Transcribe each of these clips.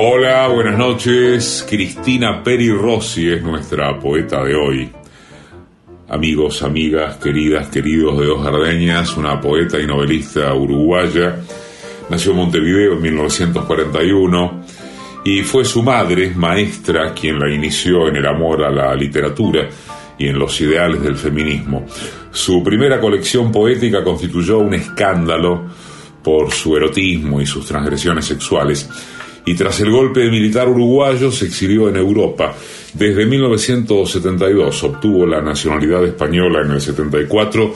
Hola, buenas noches. Cristina Peri Rossi es nuestra poeta de hoy. Amigos, amigas, queridas, queridos de Dos Gardeñas, una poeta y novelista uruguaya. Nació en Montevideo en 1941 y fue su madre, maestra, quien la inició en el amor a la literatura y en los ideales del feminismo. Su primera colección poética constituyó un escándalo por su erotismo y sus transgresiones sexuales y tras el golpe militar uruguayo se exilió en Europa. Desde 1972 obtuvo la nacionalidad española en el 74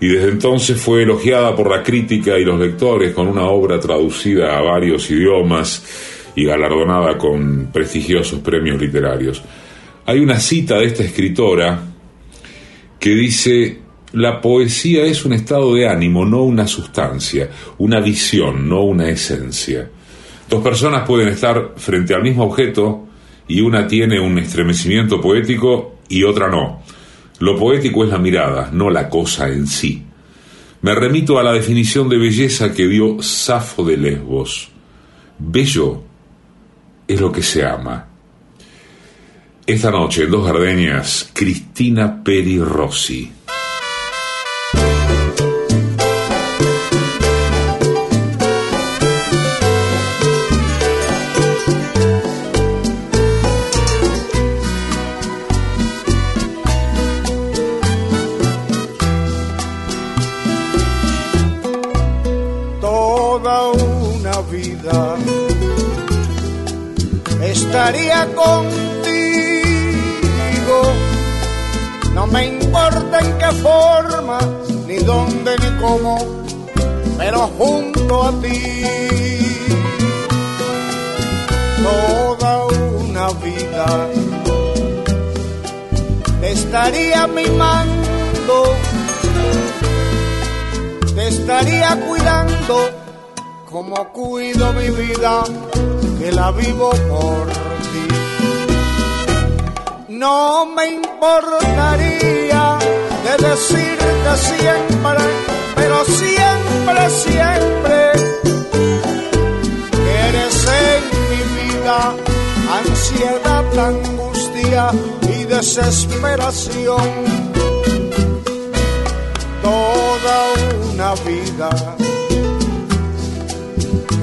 y desde entonces fue elogiada por la crítica y los lectores con una obra traducida a varios idiomas y galardonada con prestigiosos premios literarios. Hay una cita de esta escritora que dice, la poesía es un estado de ánimo, no una sustancia, una visión, no una esencia. Dos personas pueden estar frente al mismo objeto y una tiene un estremecimiento poético y otra no. Lo poético es la mirada, no la cosa en sí. Me remito a la definición de belleza que dio Safo de Lesbos. Bello es lo que se ama. Esta noche en Dos Gardenias, Cristina Peri Rossi. Estaría contigo. No me importa en qué forma, ni dónde, ni cómo, pero junto a ti. Toda una vida te estaría mimando, te estaría cuidando como cuido mi vida, que la vivo por no me importaría de decirte siempre, pero siempre, siempre, que eres en mi vida ansiedad, angustia y desesperación. Toda una vida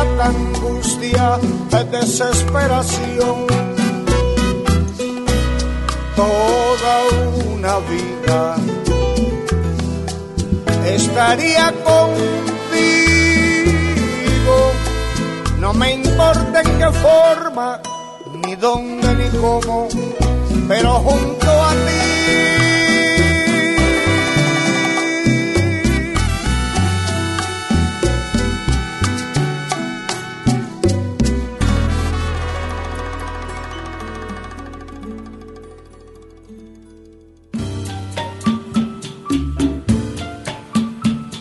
angustia, desesperación. Toda una vida estaría contigo no me importa en qué forma, ni dónde, ni cómo, pero junto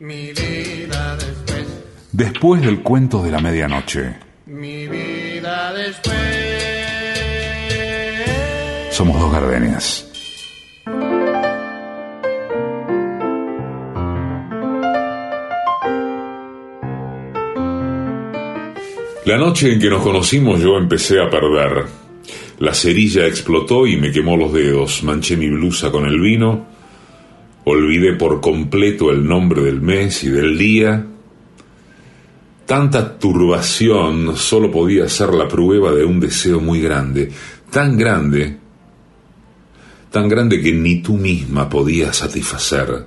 Mi después del cuento de la medianoche. Mi vida después. Somos dos gardenias. La noche en que nos conocimos yo empecé a perder. La cerilla explotó y me quemó los dedos. Manché mi blusa con el vino. Olvidé por completo el nombre del mes y del día. Tanta turbación solo podía ser la prueba de un deseo muy grande, tan grande, tan grande que ni tú misma podías satisfacer.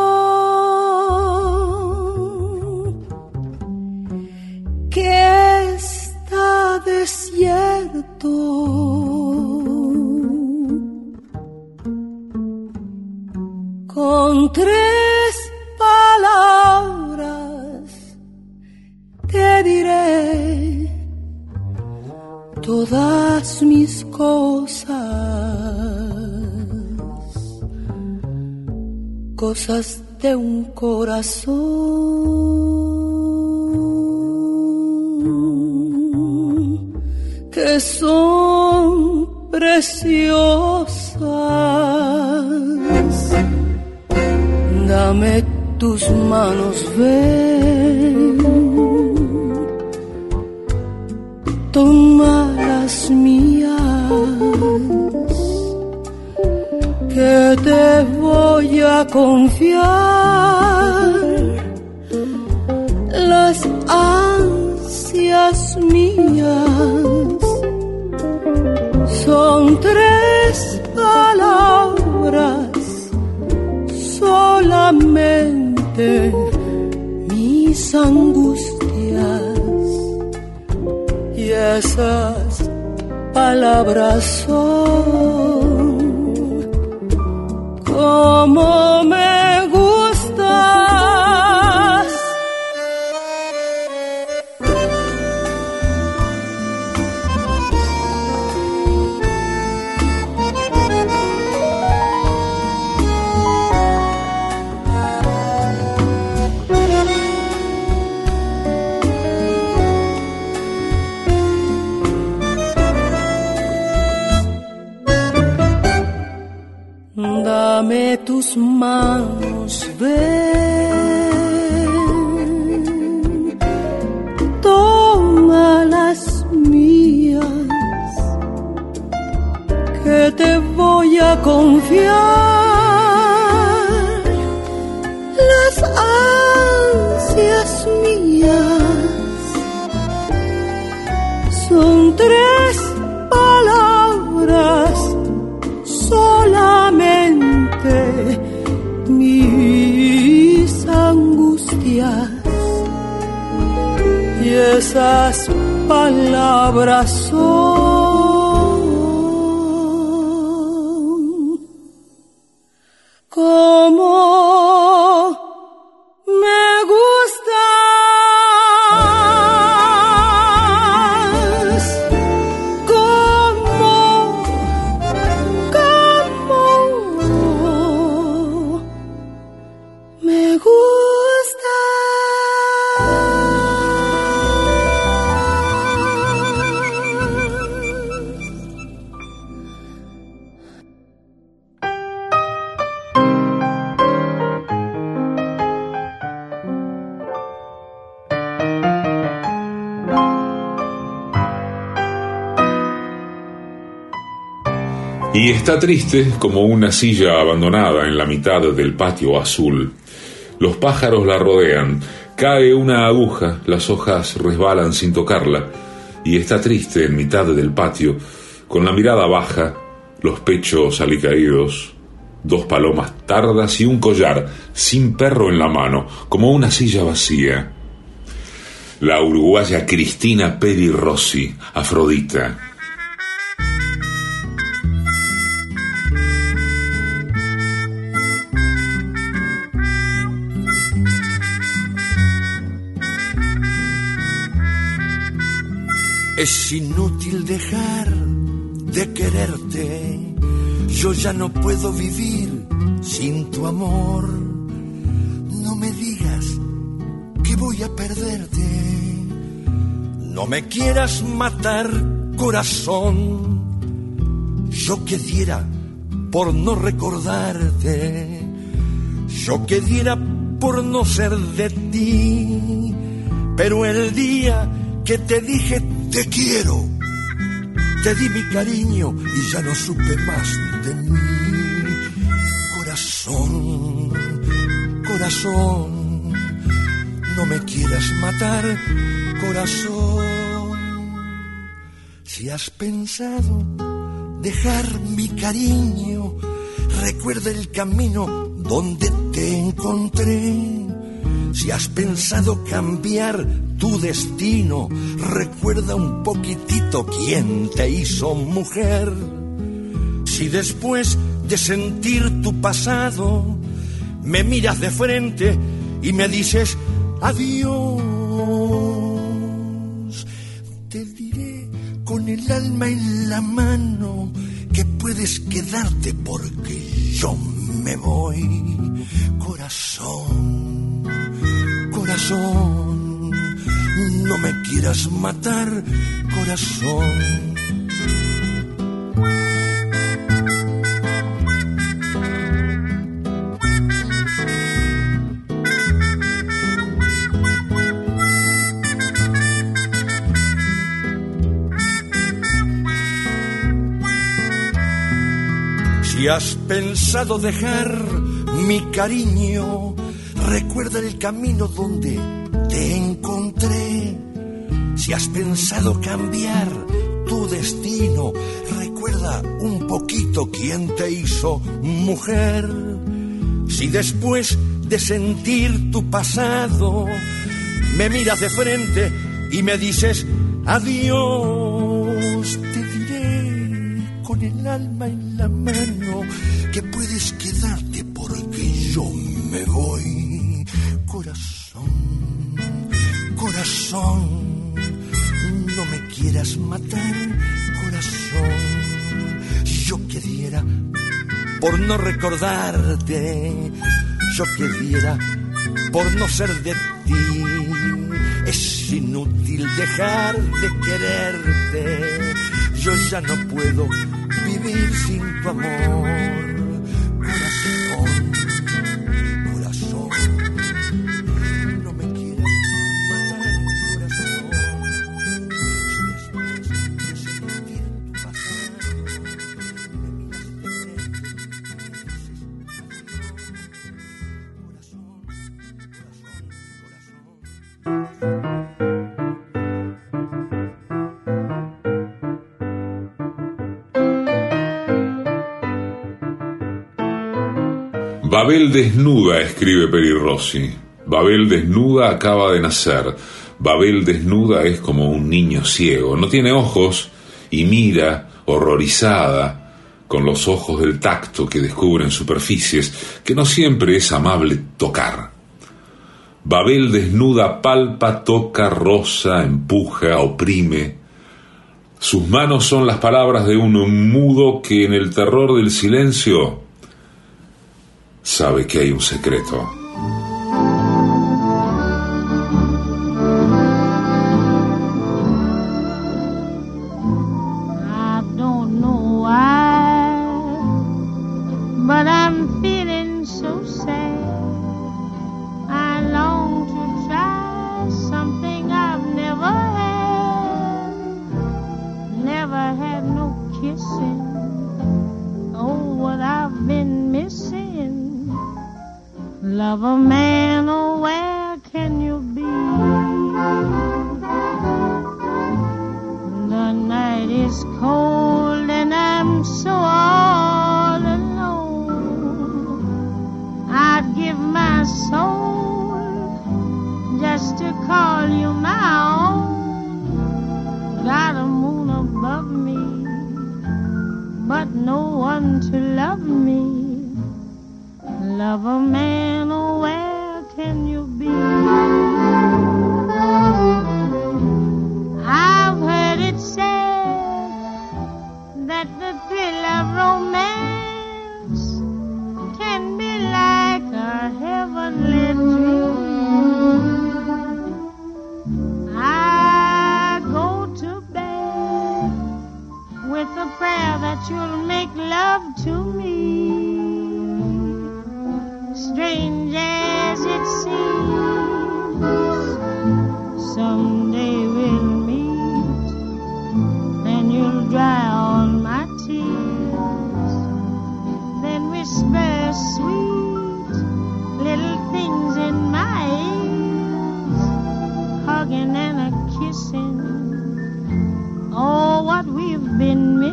corazón como manos, ven, toma las mías, que te voy a confiar esas palabras son Y está triste como una silla abandonada en la mitad del patio azul. Los pájaros la rodean, cae una aguja, las hojas resbalan sin tocarla, y está triste en mitad del patio, con la mirada baja, los pechos alicaídos, dos palomas tardas y un collar, sin perro en la mano, como una silla vacía. La uruguaya Cristina Peri Rossi, Afrodita. Es inútil dejar de quererte. Yo ya no puedo vivir sin tu amor. No me digas que voy a perderte. No me quieras matar, corazón. Yo que diera por no recordarte. Yo que diera por no ser de ti. Pero el día que te dije te quiero. Te di mi cariño y ya no supe más de mí. Corazón, corazón, no me quieras matar, corazón. Si has pensado dejar mi cariño, recuerda el camino donde te encontré. Si has pensado cambiar tu destino, recuerda un poquitito quién te hizo mujer. Si después de sentir tu pasado, me miras de frente y me dices adiós, te diré con el alma en la mano que puedes quedarte porque yo me voy, corazón, corazón, no me quieras matar, corazón. Si has pensado dejar mi cariño, recuerda el camino donde te encontré. Si has pensado cambiar tu destino, recuerda un poquito quién te hizo mujer. Si después de sentir tu pasado, me miras de frente y me dices adiós, te diré con el alma en la mano que puedes quedarte porque yo me voy, corazón, corazón, no me quieras matar, corazón, yo quisiera por no recordarte, yo quisiera por no ser de ti. Es inútil dejar de quererte, yo ya no puedo vivir sin tu amor. Babel desnuda, escribe Peri Rossi. Babel desnuda acaba de nacer. Babel desnuda es como un niño ciego. No tiene ojos y mira horrorizada con los ojos del tacto que descubren superficies que no siempre es amable tocar. Babel desnuda palpa, toca, roza, empuja, oprime. Sus manos son las palabras de un mudo que en el terror del silencio sabe que hay un secreto.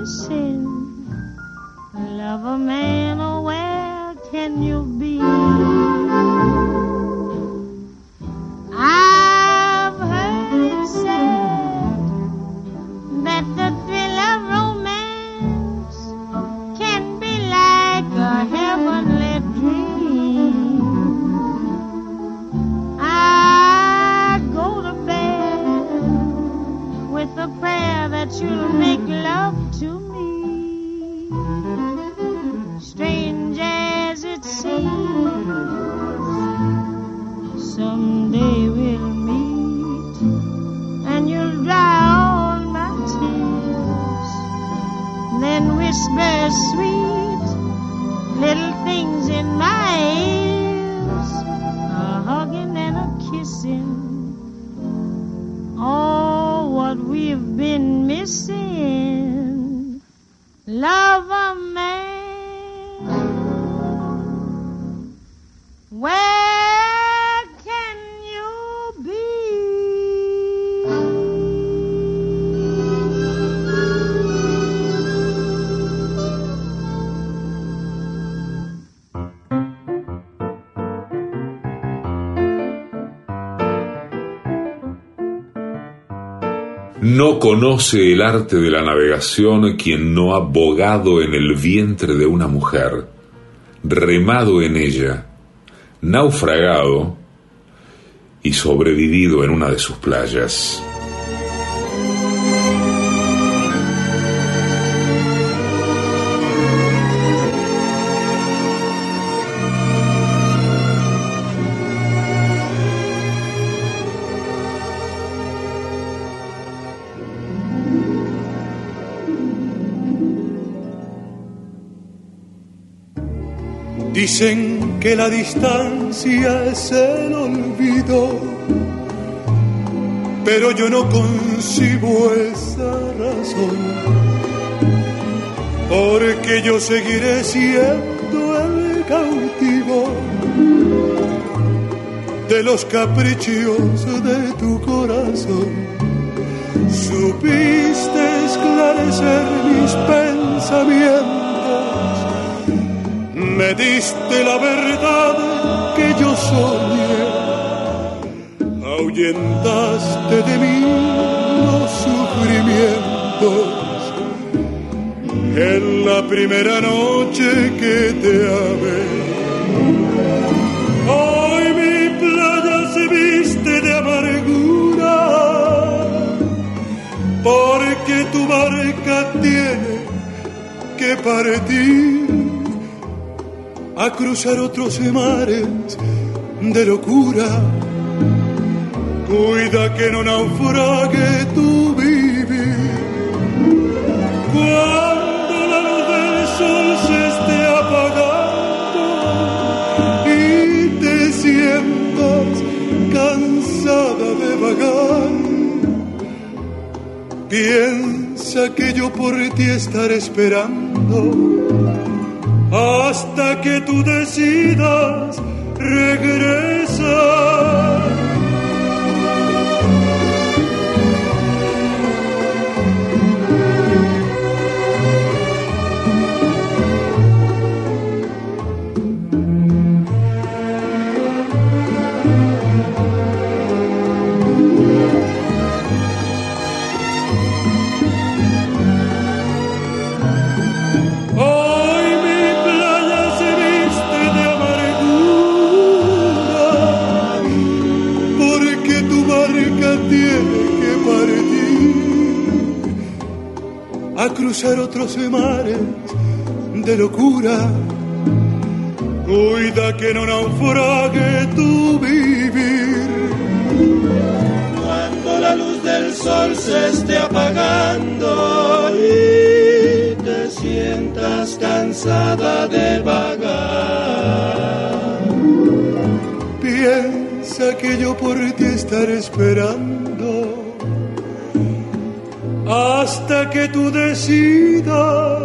Missing. Love a man, oh, where can you No conoce el arte de la navegación quien no ha bogado en el vientre de una mujer, remado en ella, naufragado y sobrevivido en una de sus playas. Dicen que la distancia es el olvido, pero yo no concibo esa razón, porque yo seguiré siendo el cautivo de los caprichos de tu corazón. Supiste esclarecer mis pensamientos me diste la verdad que yo soñé, ahuyentaste de mí los sufrimientos en la primera noche que te amé. Hoy mi playa se viste de amargura, porque tu barca tiene que partir a cruzar otros mares de locura. Cuida que no naufrague tu vivir. Cuando la luz del sol se esté apagando y te sientas cansada de vagar, piensa que yo por ti estaré esperando hasta que tú decidas regresar. A cruzar otros mares de locura. Cuida que no naufrague tu vivir. Cuando la luz del sol se esté apagando y te sientas cansada de vagar. Piensa que yo por ti estaré esperando hasta que tú decidas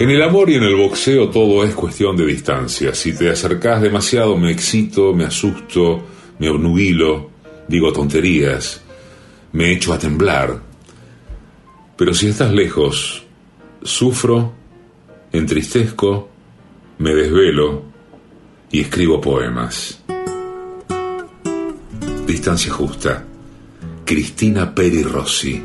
En el amor y en el boxeo todo es cuestión de distancia. Si te acercas demasiado me excito, me asusto, me obnubilo, digo tonterías, me echo a temblar. Pero si estás lejos, sufro, entristezco, me desvelo y escribo poemas. Distancia justa. Cristina Peri Rossi.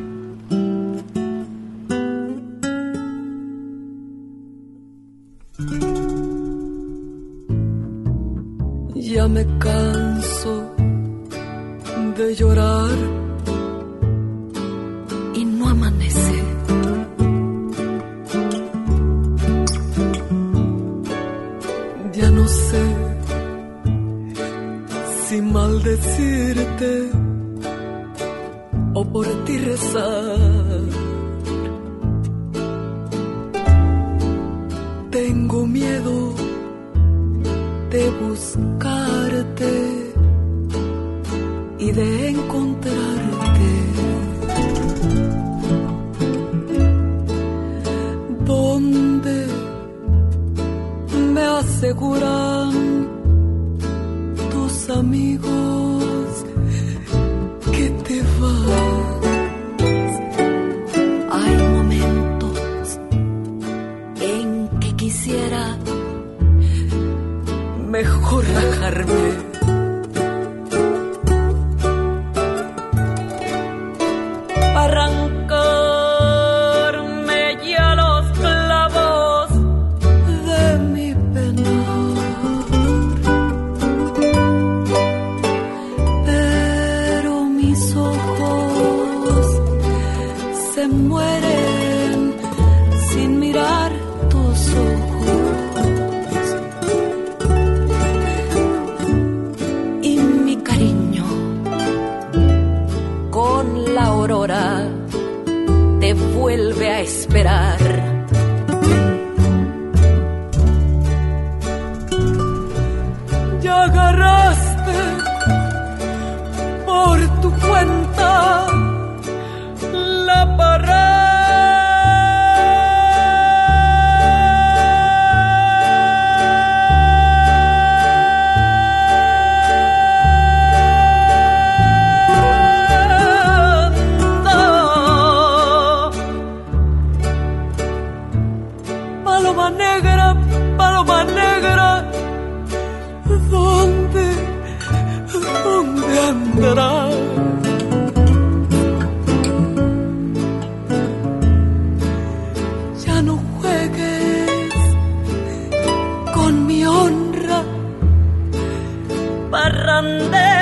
someday.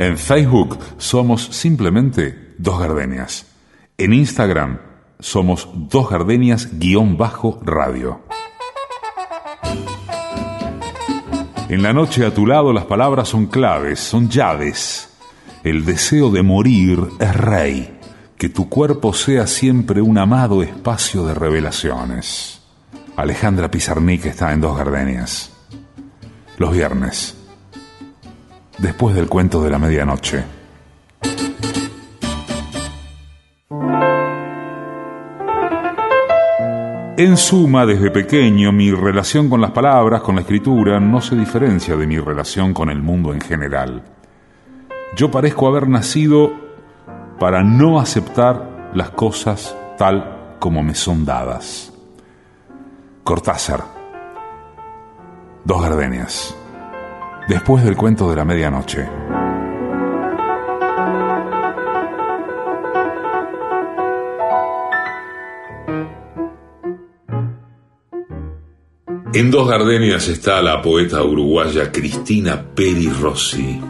En Facebook somos simplemente Dos Gardenias. En Instagram somos Dos Gardenias-radio. En la noche a tu lado las palabras son claves, son llaves. El deseo de morir es rey. Que tu cuerpo sea siempre un amado espacio de revelaciones. Alejandra Pizarnik está en Dos Gardenias. Los viernes después del cuento de la medianoche. En suma, desde pequeño, mi relación con las palabras, con la escritura, no se diferencia de mi relación con el mundo en general. Yo parezco haber nacido para no aceptar las cosas tal como me son dadas. Cortázar. Dos gardenias después del cuento de la medianoche. En Dos Gardenias está la poeta uruguaya Cristina Peri Rossi.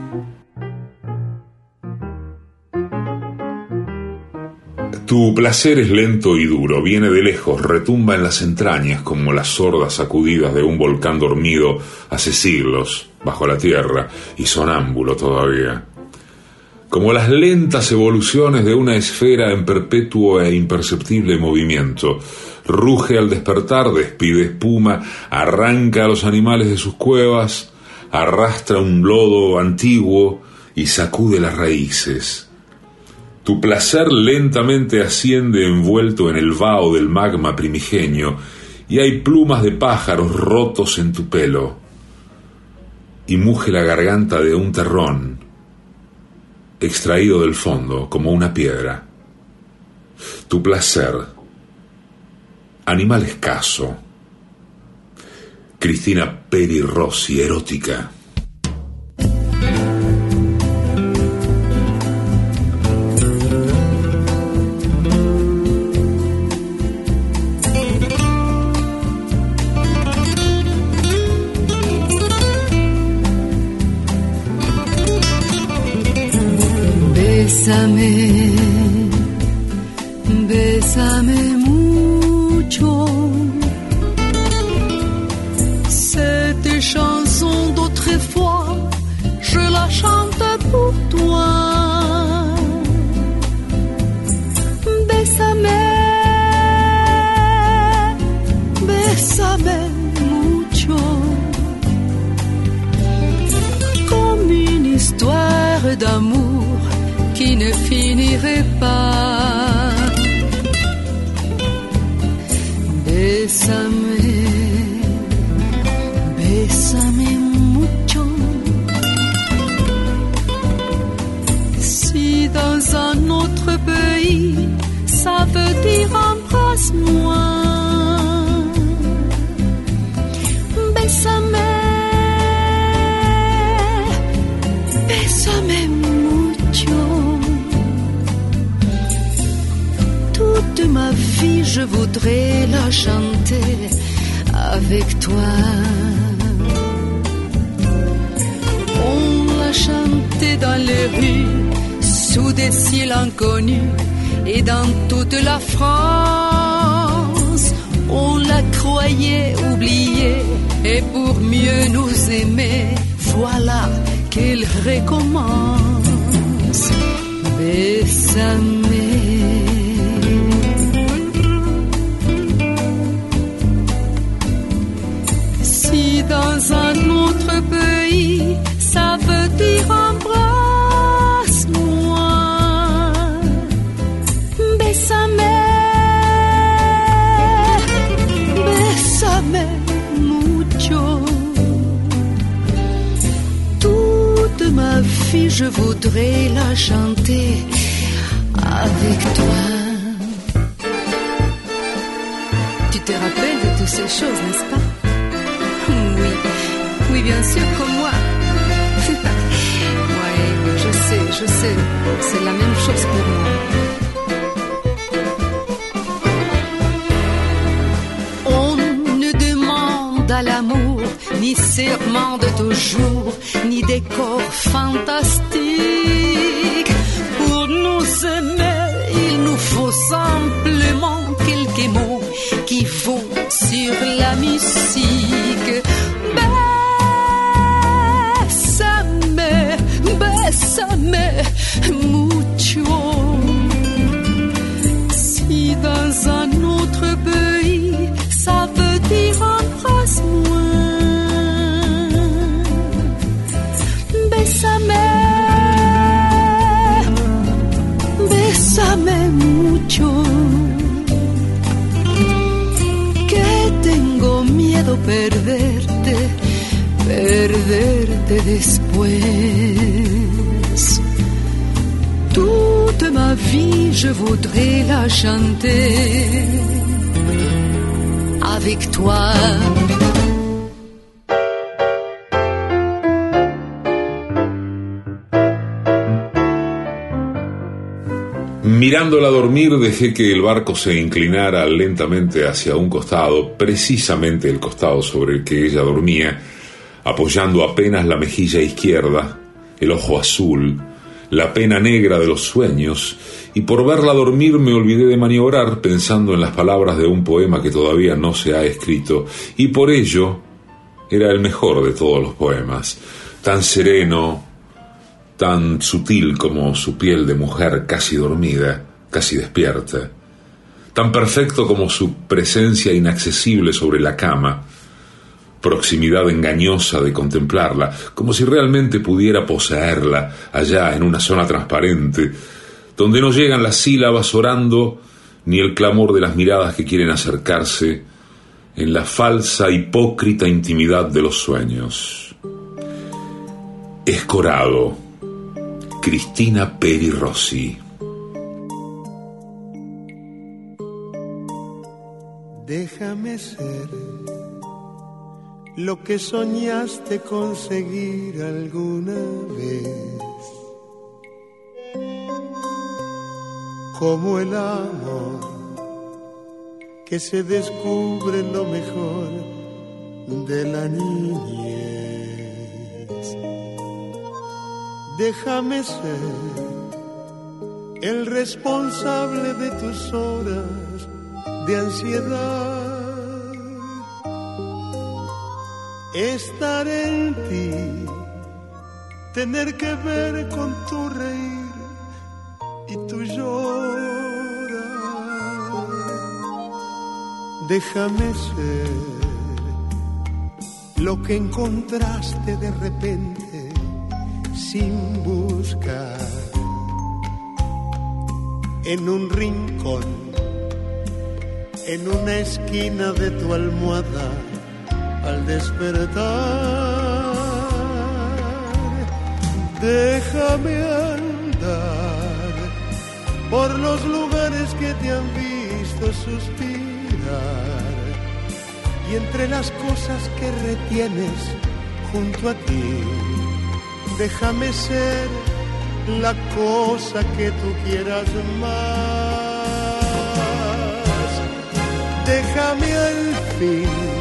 Tu placer es lento y duro, viene de lejos, retumba en las entrañas como las sordas sacudidas de un volcán dormido hace siglos bajo la tierra y sonámbulo todavía. Como las lentas evoluciones de una esfera en perpetuo e imperceptible movimiento, ruge al despertar, despide espuma, arranca a los animales de sus cuevas, arrastra un lodo antiguo y sacude las raíces tu placer lentamente asciende envuelto en el vaho del magma primigenio y hay plumas de pájaros rotos en tu pelo y muge la garganta de un terrón extraído del fondo como una piedra. Tu placer, animal escaso. Cristina Peri Rossi, erótica. Embrasse-moi. Bésame, bésame. Toute ma vie, je voudrais la chanter avec toi. On l'a chantait dans les rues, sous des ciels inconnus, et dans toute la France soyez et pour mieux nous aimer, voilà qu'il recommence. Je voudrais la chanter avec toi. Tu te rappelles de toutes ces choses, n'est-ce pas? Oui, oui, bien sûr, comme moi. oui, je sais, je sais, c'est la même chose pour moi. On ne demande à l'amour ni serment de toujours, ni décor fantastique. Simplement quelques mots qui vont sur la musique. Después. Toute ma vie, je voudrais la chanter avec toi. Mirándola dormir dejé que el barco se inclinara lentamente hacia un costado, precisamente el costado sobre el que ella dormía, apoyando apenas la mejilla izquierda, el ojo azul, la pena negra de los sueños, y por verla dormir me olvidé de maniobrar pensando en las palabras de un poema que todavía no se ha escrito, y por ello era el mejor de todos los poemas, tan sereno, tan sutil como su piel de mujer casi dormida, casi despierta, tan perfecto como su presencia inaccesible sobre la cama, proximidad engañosa de contemplarla, como si realmente pudiera poseerla allá en una zona transparente, donde no llegan las sílabas orando ni el clamor de las miradas que quieren acercarse en la falsa hipócrita intimidad de los sueños. Escorado Cristina Peri Rossi. Déjame ser lo que soñaste conseguir alguna vez. Como el amor que se descubre lo mejor de la niñez. Déjame ser el responsable de tus horas de ansiedad. Estar en ti, tener que ver con tu reír y tu llorar. Déjame ser lo que encontraste de repente sin buscar en un rincón, en una esquina de tu almohada al despertar. Déjame andar por los lugares que te han visto suspirar y entre las cosas que retienes junto a ti. Déjame ser la cosa que tú quieras más. Déjame al fin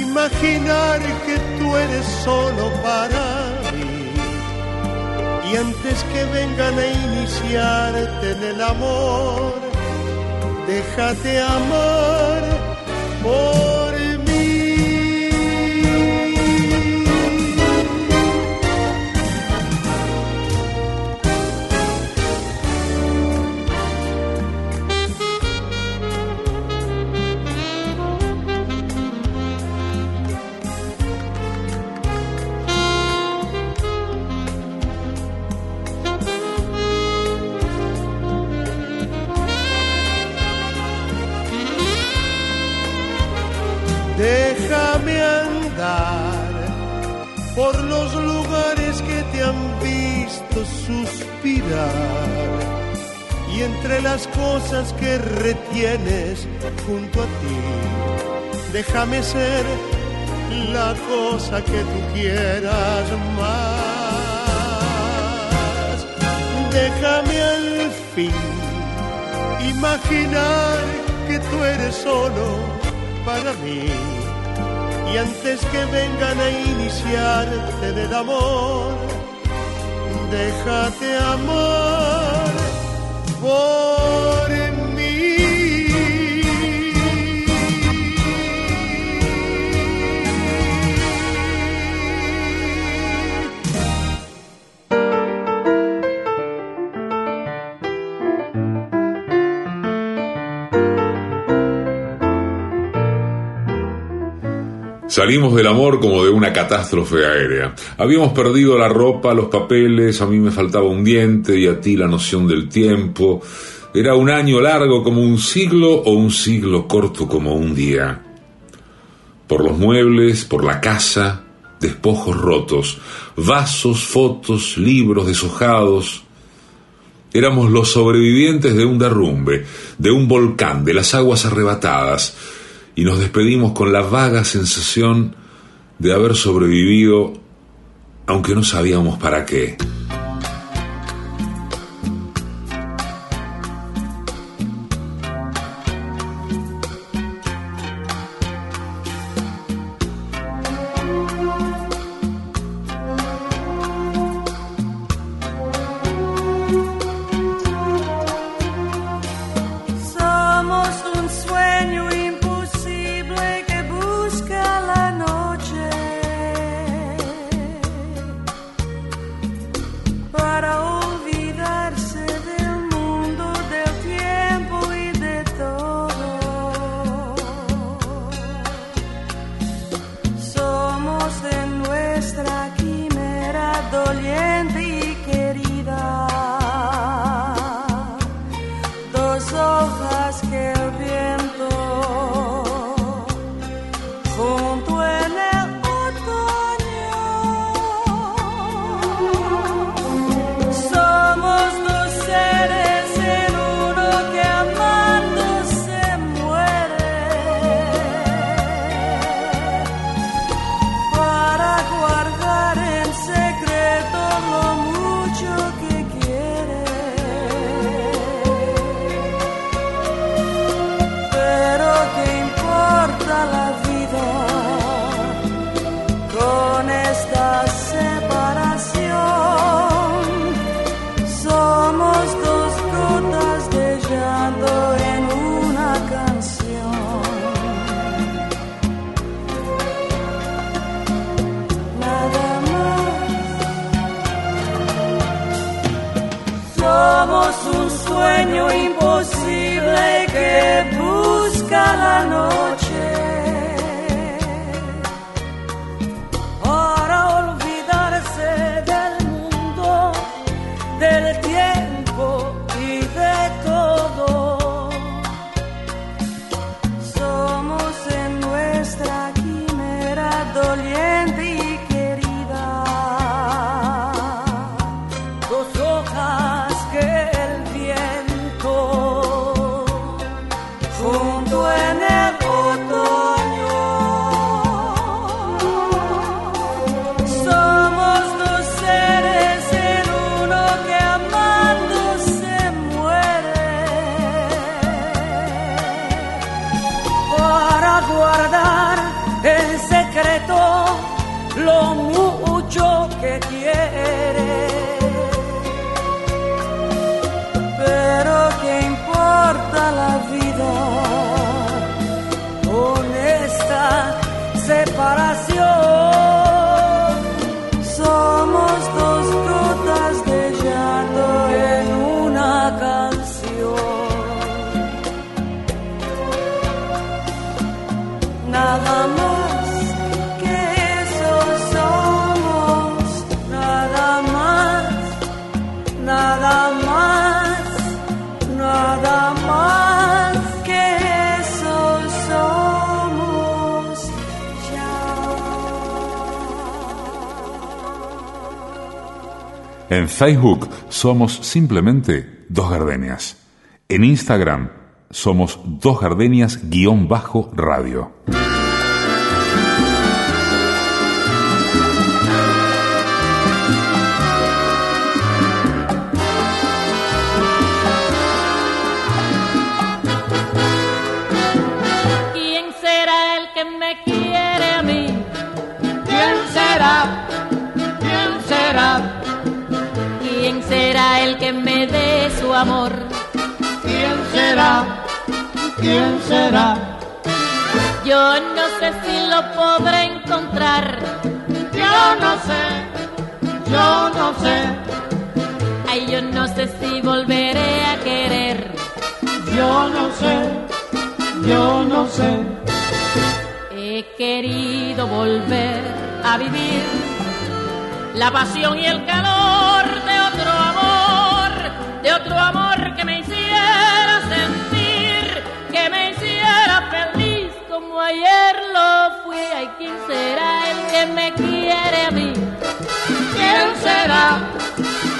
imaginar que tú eres solo para mí. Y antes que vengan a iniciarte en el amor, déjate amar por los lugares que te han visto suspirar y entre las cosas que retienes junto a ti, déjame ser la cosa que tú quieras más. Déjame al fin imaginar que tú eres solo para mí. Y antes que vengan a iniciarte del amor, déjate amor Salimos del amor como de una catástrofe aérea. Habíamos perdido la ropa, los papeles, a mí me faltaba un diente y a ti la noción del tiempo. Era un año largo como un siglo o un siglo corto como un día. Por los muebles, por la casa, despojos rotos, vasos, fotos, libros deshojados. Éramos los sobrevivientes de un derrumbe, de un volcán, de las aguas arrebatadas, y nos despedimos con la vaga sensación de haber sobrevivido aunque no sabíamos para qué. Yeah. Facebook somos simplemente Dos Gardenias. En Instagram somos Dos Gardenias-radio. Amor. ¿Quién será? ¿Quién será? Yo no sé si lo podré encontrar. Yo no sé, yo no sé. Ay, yo no sé si volveré a querer. Yo no sé, yo no sé. He querido volver a vivir la pasión y el calor ¿quién será el que me quiere a mí? ¿Quién será?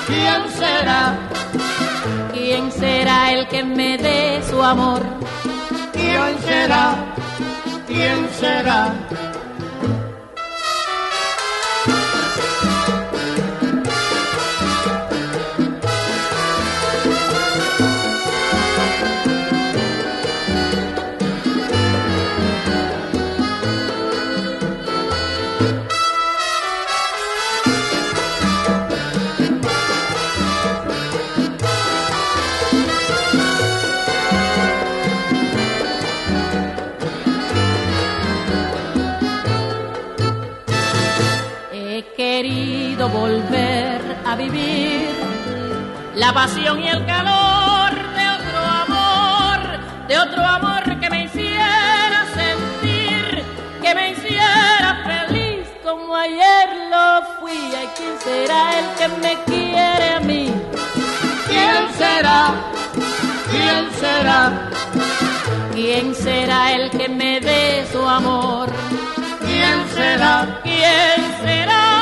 ¿Quién será? ¿Quién será el que me dé su amor? ¿Quién será? ¿Quién será? La pasión y el calor de otro amor, de otro amor que me hiciera sentir, que me hiciera feliz como ayer lo fui. ¿Y quién será el que me quiere a mí? ¿Quién será? ¿Quién será? ¿Quién será el que me dé su amor? ¿Quién será? ¿Quién será?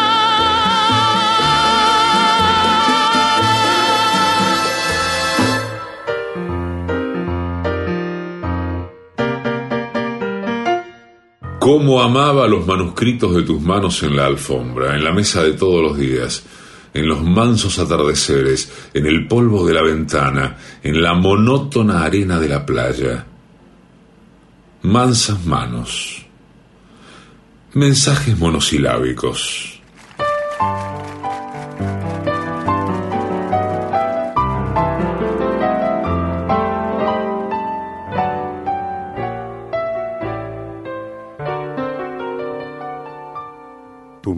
Cómo amaba los manuscritos de tus manos en la alfombra, en la mesa de todos los días, en los mansos atardeceres, en el polvo de la ventana, en la monótona arena de la playa. Mansas manos. Mensajes monosilábicos.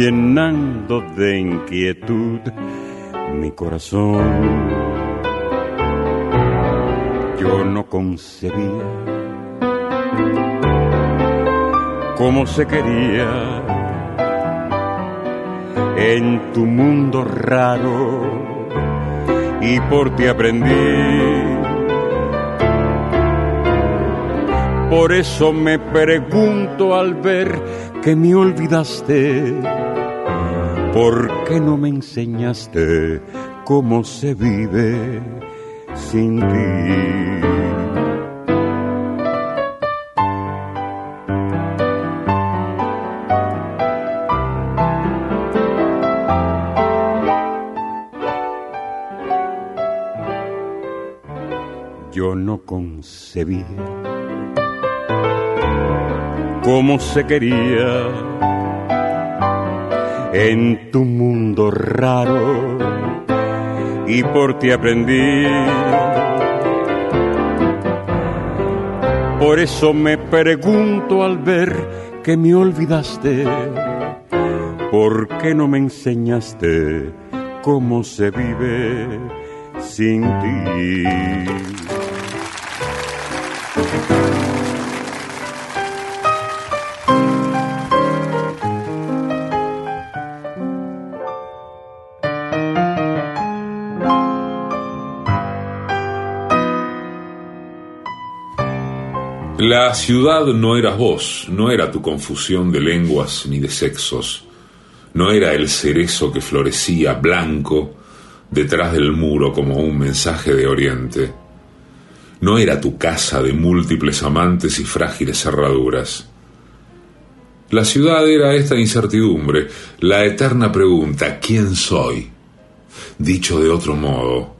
llenando de inquietud mi corazón. Yo no concebía cómo se quería en tu mundo raro y por ti aprendí. Por eso me pregunto al ver que me olvidaste ¿Por qué no me enseñaste cómo se vive sin ti? Yo no concebía cómo se quería en tu mundo raro y por ti aprendí. Por eso me pregunto al ver que me olvidaste, ¿por qué no me enseñaste cómo se vive sin ti. La ciudad no eras vos, no era tu confusión de lenguas ni de sexos, no era el cerezo que florecía blanco detrás del muro como un mensaje de oriente, no era tu casa de múltiples amantes y frágiles cerraduras. La ciudad era esta incertidumbre, la eterna pregunta, ¿quién soy? Dicho de otro modo,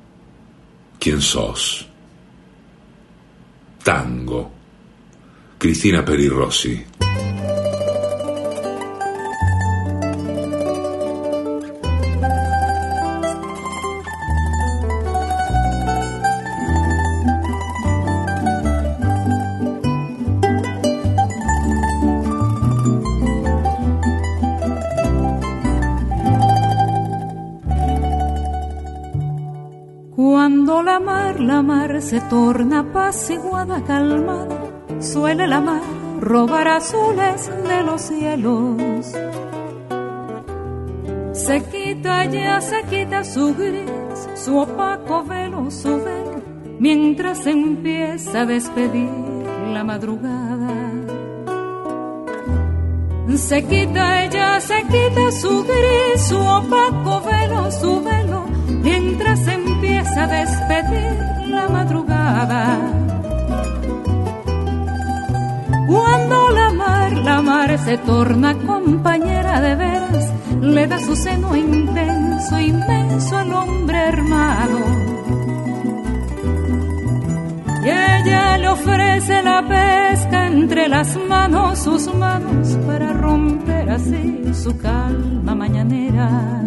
¿quién sos? Tango. Cristina Peri Rossi. Cuando la mar, la mar se torna apaciguada, calmada, suele la mar robar azules de los cielos. Se quita ya, se quita su gris, su opaco velo, su velo, mientras empieza a despedir la madrugada. Se quita ella, se quita su gris, su opaco velo, su velo, mientras empieza a despedir la madrugada. Cuando la mar, la mar se torna compañera de veras, le da su seno intenso, inmenso al hombre hermano. Y ella le ofrece la pesca entre las manos, sus manos, para romper así su calma mañanera.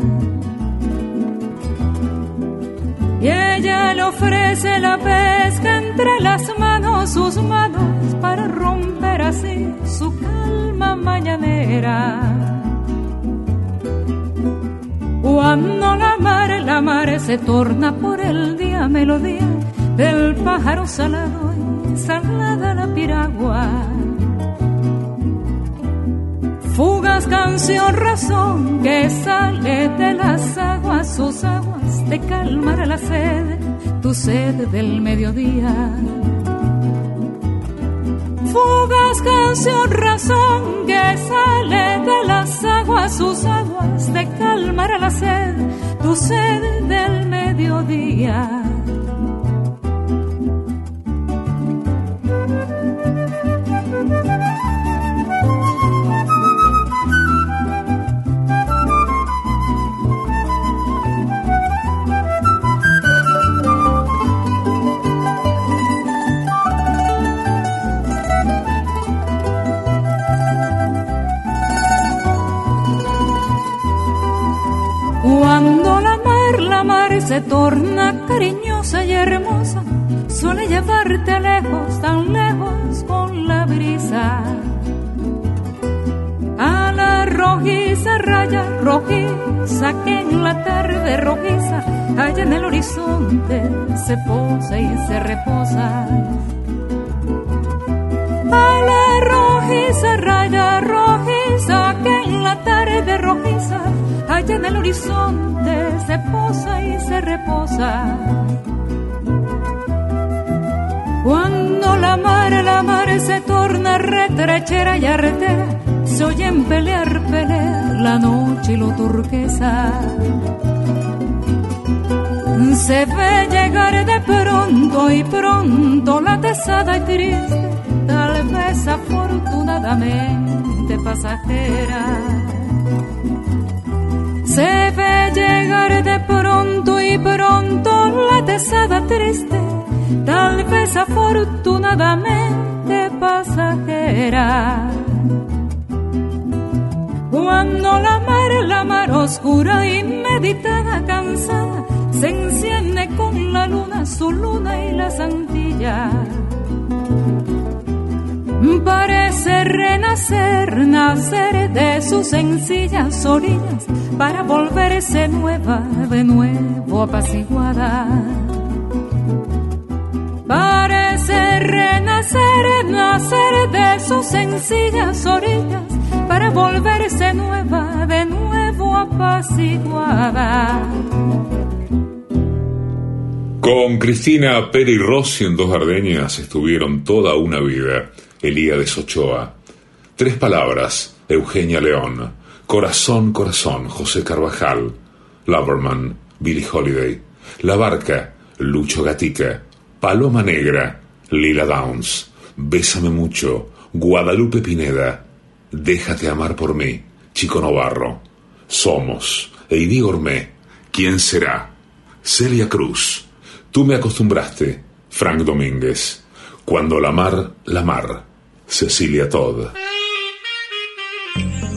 Y ella le ofrece la pesca entre las manos, sus manos, para romper así su calma mañanera. Cuando la mar, la mar se torna por el día melodía del pájaro salado y salada la piragua. Fugas canción, razón que sale de las aguas, sus aguas de calmar la sed, tu sed del mediodía. Fugas canción, razón que sale de las aguas, sus aguas de calmar la sed, tu sed del mediodía. Se torna cariñosa y hermosa, suele llevarte lejos, tan lejos con la brisa. A la rojiza raya rojiza que en la tarde rojiza, allá en el horizonte se posa y se reposa. A la rojiza raya rojiza que en la tarde rojiza, allá en el horizonte se posa y se reposa. Cuando la mar, la mar se torna retrechera y arretera, se oyen pelear, pelear la noche y lo turquesa. Se ve llegar de pronto y pronto la tesada y triste, tal vez afortunadamente pasajera. Se ve llegar de pronto y pronto la tesada triste, tal vez afortunadamente pasajera. Cuando la mar, la mar oscura y meditada, cansada, se enciende con la luna, su luna y la santilla. Parece renacer, nacer de sus sencillas orillas, para volverse nueva, de nuevo apaciguada. Parece renacer, nacer de sus sencillas orillas para volverse nueva, de nuevo apaciguada. Con Cristina Peri Rossi en Dos Ardeñas estuvieron toda una vida. Elías Ochoa. Tres palabras, Eugenia León. Corazón, corazón, José Carvajal. Loverman, Billie Holiday. La Barca, Lucho Gatica. Paloma Negra, Lila Downs. Bésame mucho, Guadalupe Pineda. Déjate amar por mí, Chico Novarro. Somos, Eidí Gourmet. ¿Quién será? Celia Cruz. Tú me acostumbraste, Frank Domínguez. Cuando la mar, la mar. Cecilia Todd.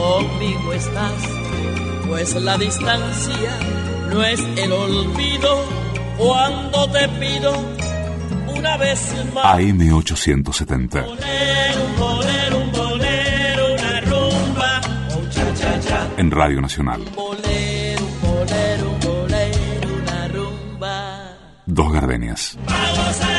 conmigo estás, pues la distancia no es el olvido cuando te pido una vez más. AM870. Un bolero, un bolero, una rumba, un cha cha cha. En Radio Nacional. Bolero, un bolero, un bolero, una rumba. Dos gardenias. Vamos a